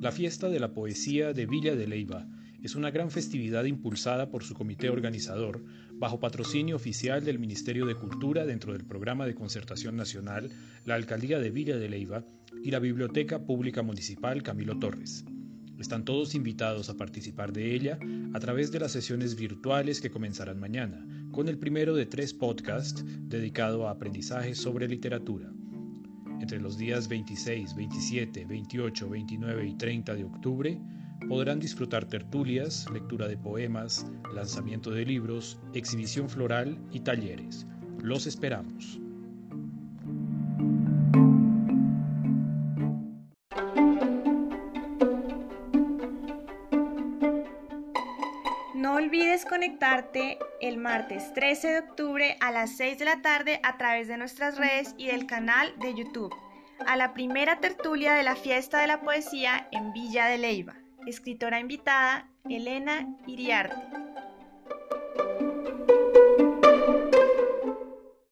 La fiesta de la poesía de Villa de Leiva es una gran festividad impulsada por su comité organizador, bajo patrocinio oficial del Ministerio de Cultura dentro del Programa de Concertación Nacional, la Alcaldía de Villa de Leiva y la Biblioteca Pública Municipal Camilo Torres. Están todos invitados a participar de ella a través de las sesiones virtuales que comenzarán mañana, con el primero de tres podcasts dedicado a aprendizaje sobre literatura entre los días 26, 27, 28, 29 y 30 de octubre, podrán disfrutar tertulias, lectura de poemas, lanzamiento de libros, exhibición floral y talleres. Los esperamos. No olvides conectarte el martes 13 de octubre a las 6 de la tarde a través de nuestras redes y del canal de YouTube a la primera tertulia de la Fiesta de la Poesía en Villa de Leiva. Escritora invitada, Elena Iriarte.